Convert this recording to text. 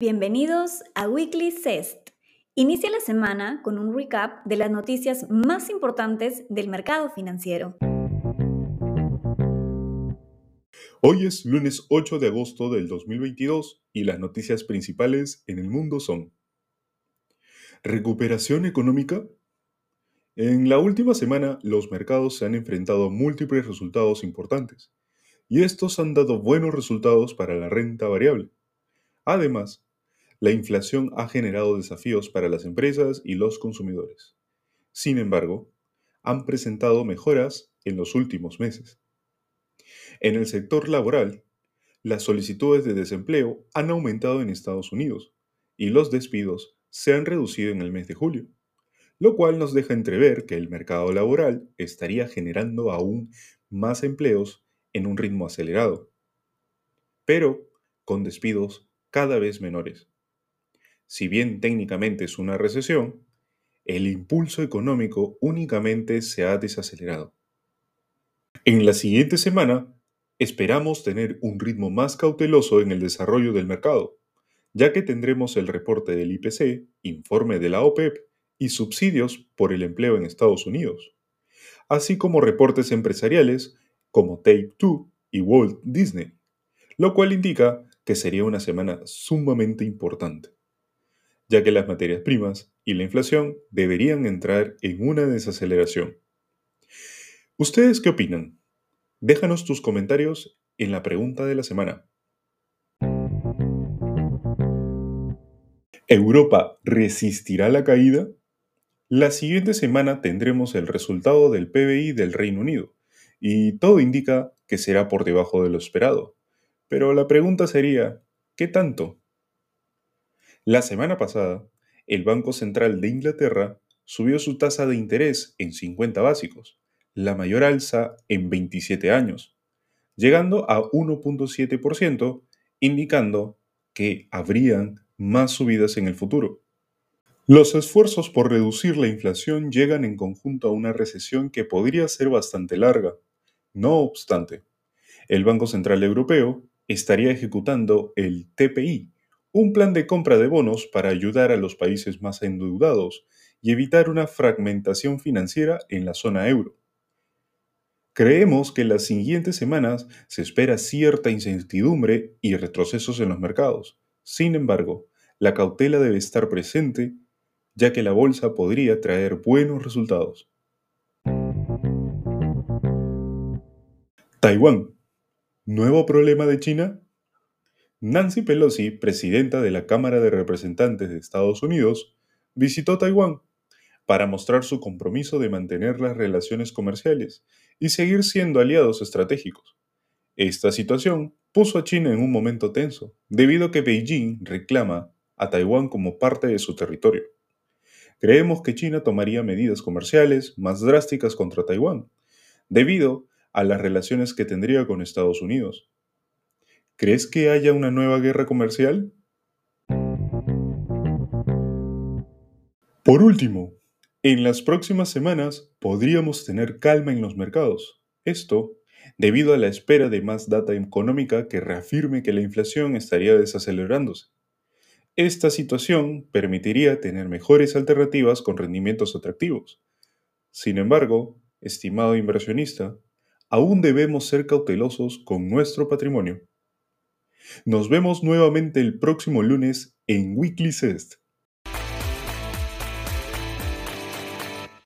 Bienvenidos a Weekly CEST. Inicia la semana con un recap de las noticias más importantes del mercado financiero. Hoy es lunes 8 de agosto del 2022 y las noticias principales en el mundo son ¿Recuperación económica? En la última semana los mercados se han enfrentado a múltiples resultados importantes y estos han dado buenos resultados para la renta variable. Además, la inflación ha generado desafíos para las empresas y los consumidores. Sin embargo, han presentado mejoras en los últimos meses. En el sector laboral, las solicitudes de desempleo han aumentado en Estados Unidos y los despidos se han reducido en el mes de julio, lo cual nos deja entrever que el mercado laboral estaría generando aún más empleos en un ritmo acelerado, pero con despidos cada vez menores si bien técnicamente es una recesión, el impulso económico únicamente se ha desacelerado. En la siguiente semana, esperamos tener un ritmo más cauteloso en el desarrollo del mercado, ya que tendremos el reporte del IPC, informe de la OPEP y subsidios por el empleo en Estados Unidos, así como reportes empresariales como Take Two y Walt Disney, lo cual indica que sería una semana sumamente importante ya que las materias primas y la inflación deberían entrar en una desaceleración. ¿Ustedes qué opinan? Déjanos tus comentarios en la pregunta de la semana. ¿Europa resistirá la caída? La siguiente semana tendremos el resultado del PBI del Reino Unido, y todo indica que será por debajo de lo esperado. Pero la pregunta sería, ¿qué tanto? La semana pasada, el Banco Central de Inglaterra subió su tasa de interés en 50 básicos, la mayor alza en 27 años, llegando a 1.7%, indicando que habrían más subidas en el futuro. Los esfuerzos por reducir la inflación llegan en conjunto a una recesión que podría ser bastante larga. No obstante, el Banco Central Europeo estaría ejecutando el TPI, un plan de compra de bonos para ayudar a los países más endeudados y evitar una fragmentación financiera en la zona euro. Creemos que en las siguientes semanas se espera cierta incertidumbre y retrocesos en los mercados. Sin embargo, la cautela debe estar presente, ya que la bolsa podría traer buenos resultados. Taiwán. ¿Nuevo problema de China? Nancy Pelosi, presidenta de la Cámara de Representantes de Estados Unidos, visitó Taiwán para mostrar su compromiso de mantener las relaciones comerciales y seguir siendo aliados estratégicos. Esta situación puso a China en un momento tenso, debido a que Beijing reclama a Taiwán como parte de su territorio. Creemos que China tomaría medidas comerciales más drásticas contra Taiwán, debido a las relaciones que tendría con Estados Unidos, ¿Crees que haya una nueva guerra comercial? Por último, en las próximas semanas podríamos tener calma en los mercados. Esto debido a la espera de más data económica que reafirme que la inflación estaría desacelerándose. Esta situación permitiría tener mejores alternativas con rendimientos atractivos. Sin embargo, estimado inversionista, aún debemos ser cautelosos con nuestro patrimonio. Nos vemos nuevamente el próximo lunes en Weekly Cest.